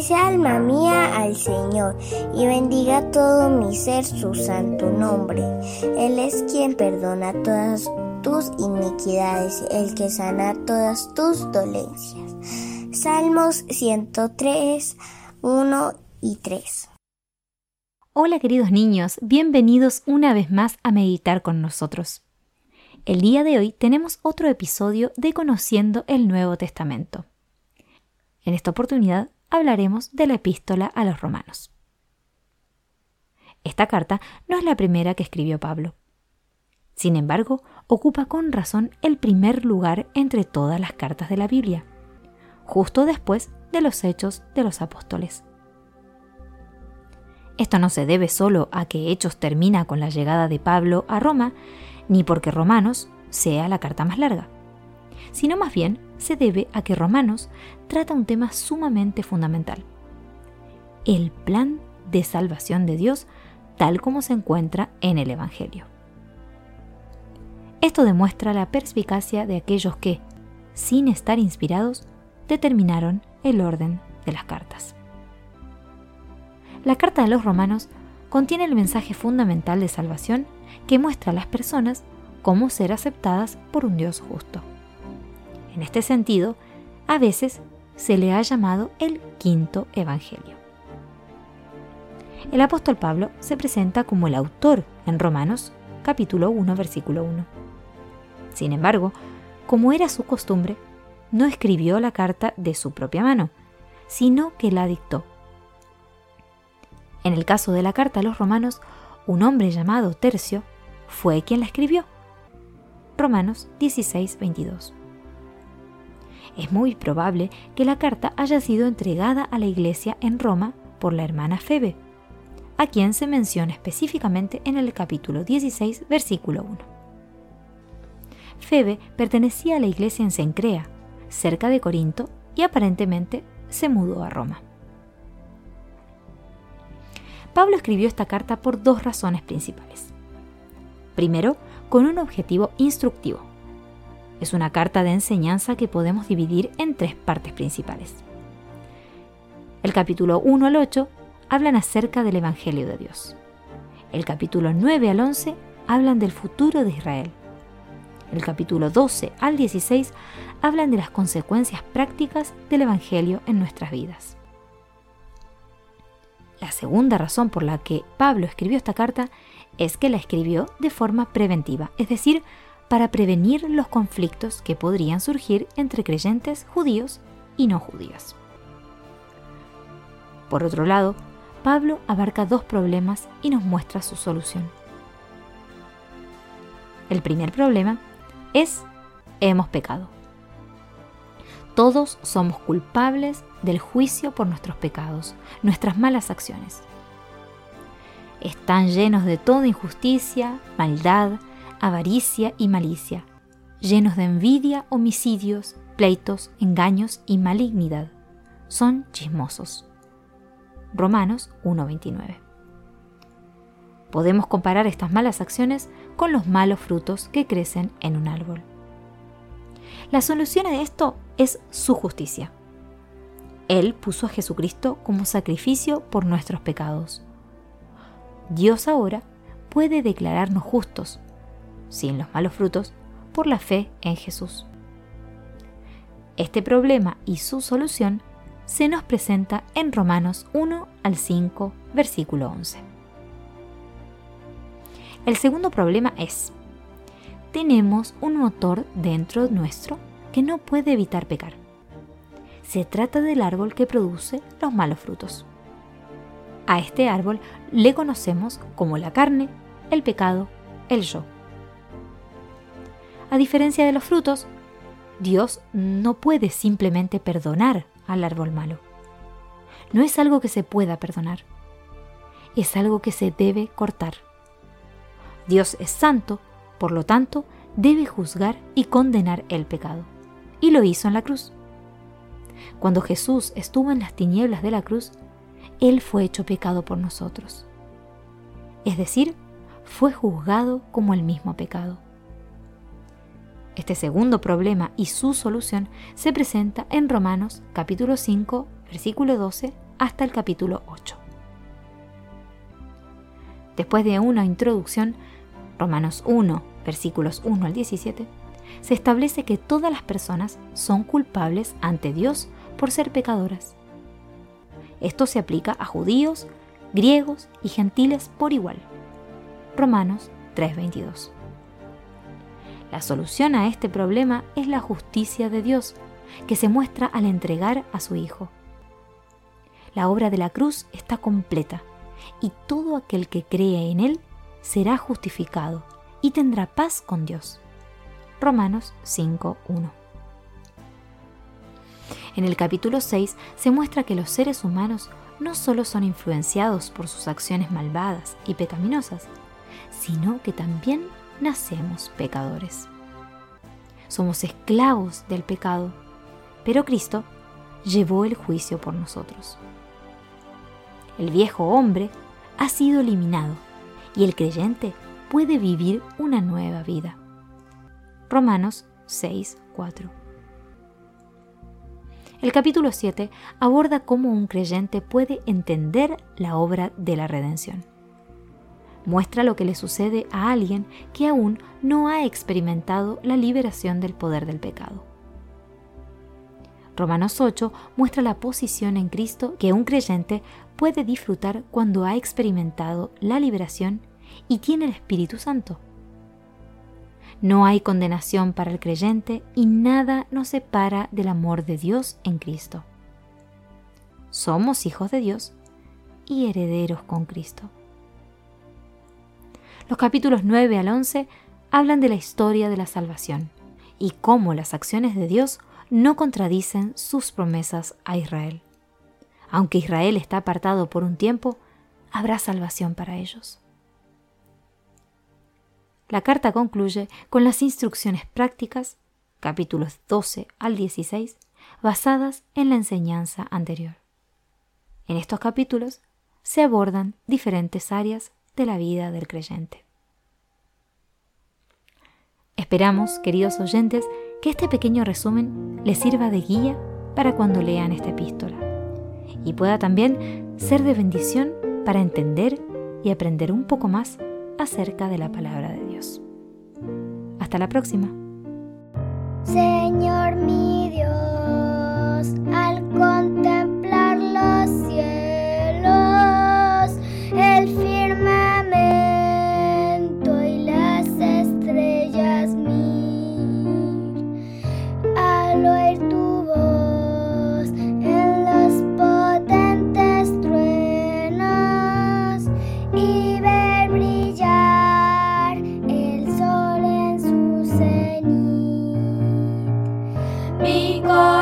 Bendice alma mía al Señor y bendiga todo mi ser su santo nombre. Él es quien perdona todas tus iniquidades, el que sana todas tus dolencias. Salmos 103, 1 y 3. Hola queridos niños, bienvenidos una vez más a meditar con nosotros. El día de hoy tenemos otro episodio de Conociendo el Nuevo Testamento. En esta oportunidad hablaremos de la epístola a los romanos. Esta carta no es la primera que escribió Pablo. Sin embargo, ocupa con razón el primer lugar entre todas las cartas de la Biblia, justo después de los hechos de los apóstoles. Esto no se debe solo a que Hechos termina con la llegada de Pablo a Roma, ni porque Romanos sea la carta más larga, sino más bien se debe a que Romanos trata un tema sumamente fundamental, el plan de salvación de Dios tal como se encuentra en el Evangelio. Esto demuestra la perspicacia de aquellos que, sin estar inspirados, determinaron el orden de las cartas. La carta de los romanos contiene el mensaje fundamental de salvación que muestra a las personas cómo ser aceptadas por un Dios justo. En este sentido, a veces se le ha llamado el quinto Evangelio. El apóstol Pablo se presenta como el autor en Romanos capítulo 1 versículo 1. Sin embargo, como era su costumbre, no escribió la carta de su propia mano, sino que la dictó. En el caso de la carta a los romanos, un hombre llamado Tercio fue quien la escribió. Romanos 16, 22 es muy probable que la carta haya sido entregada a la iglesia en Roma por la hermana Febe, a quien se menciona específicamente en el capítulo 16, versículo 1. Febe pertenecía a la iglesia en Cencrea, cerca de Corinto, y aparentemente se mudó a Roma. Pablo escribió esta carta por dos razones principales. Primero, con un objetivo instructivo es una carta de enseñanza que podemos dividir en tres partes principales. El capítulo 1 al 8 hablan acerca del Evangelio de Dios. El capítulo 9 al 11 hablan del futuro de Israel. El capítulo 12 al 16 hablan de las consecuencias prácticas del Evangelio en nuestras vidas. La segunda razón por la que Pablo escribió esta carta es que la escribió de forma preventiva, es decir, para prevenir los conflictos que podrían surgir entre creyentes judíos y no judíos. Por otro lado, Pablo abarca dos problemas y nos muestra su solución. El primer problema es hemos pecado. Todos somos culpables del juicio por nuestros pecados, nuestras malas acciones. Están llenos de toda injusticia, maldad, avaricia y malicia, llenos de envidia, homicidios, pleitos, engaños y malignidad. Son chismosos. Romanos 1.29. Podemos comparar estas malas acciones con los malos frutos que crecen en un árbol. La solución a esto es su justicia. Él puso a Jesucristo como sacrificio por nuestros pecados. Dios ahora puede declararnos justos sin los malos frutos, por la fe en Jesús. Este problema y su solución se nos presenta en Romanos 1 al 5, versículo 11. El segundo problema es, tenemos un motor dentro nuestro que no puede evitar pecar. Se trata del árbol que produce los malos frutos. A este árbol le conocemos como la carne el pecado, el yo. A diferencia de los frutos, Dios no puede simplemente perdonar al árbol malo. No es algo que se pueda perdonar, es algo que se debe cortar. Dios es santo, por lo tanto, debe juzgar y condenar el pecado. Y lo hizo en la cruz. Cuando Jesús estuvo en las tinieblas de la cruz, Él fue hecho pecado por nosotros. Es decir, fue juzgado como el mismo pecado. Este segundo problema y su solución se presenta en Romanos capítulo 5, versículo 12 hasta el capítulo 8. Después de una introducción, Romanos 1, versículos 1 al 17, se establece que todas las personas son culpables ante Dios por ser pecadoras. Esto se aplica a judíos, griegos y gentiles por igual. Romanos 3:22. La solución a este problema es la justicia de Dios, que se muestra al entregar a su Hijo. La obra de la cruz está completa y todo aquel que cree en Él será justificado y tendrá paz con Dios. Romanos 5.1 En el capítulo 6 se muestra que los seres humanos no solo son influenciados por sus acciones malvadas y pecaminosas, sino que también nacemos pecadores. Somos esclavos del pecado, pero Cristo llevó el juicio por nosotros. El viejo hombre ha sido eliminado y el creyente puede vivir una nueva vida. Romanos 6, 4. El capítulo 7 aborda cómo un creyente puede entender la obra de la redención muestra lo que le sucede a alguien que aún no ha experimentado la liberación del poder del pecado. Romanos 8 muestra la posición en Cristo que un creyente puede disfrutar cuando ha experimentado la liberación y tiene el Espíritu Santo. No hay condenación para el creyente y nada nos separa del amor de Dios en Cristo. Somos hijos de Dios y herederos con Cristo. Los capítulos 9 al 11 hablan de la historia de la salvación y cómo las acciones de Dios no contradicen sus promesas a Israel. Aunque Israel está apartado por un tiempo, habrá salvación para ellos. La carta concluye con las instrucciones prácticas, capítulos 12 al 16, basadas en la enseñanza anterior. En estos capítulos se abordan diferentes áreas de la vida del creyente. Esperamos, queridos oyentes, que este pequeño resumen les sirva de guía para cuando lean esta epístola y pueda también ser de bendición para entender y aprender un poco más acerca de la palabra de Dios. Hasta la próxima. Señor mi Dios, al contemplar los cielos, kau